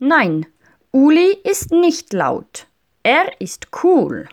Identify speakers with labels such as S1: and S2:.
S1: Nein, Uli ist nicht laut. Er ist cool.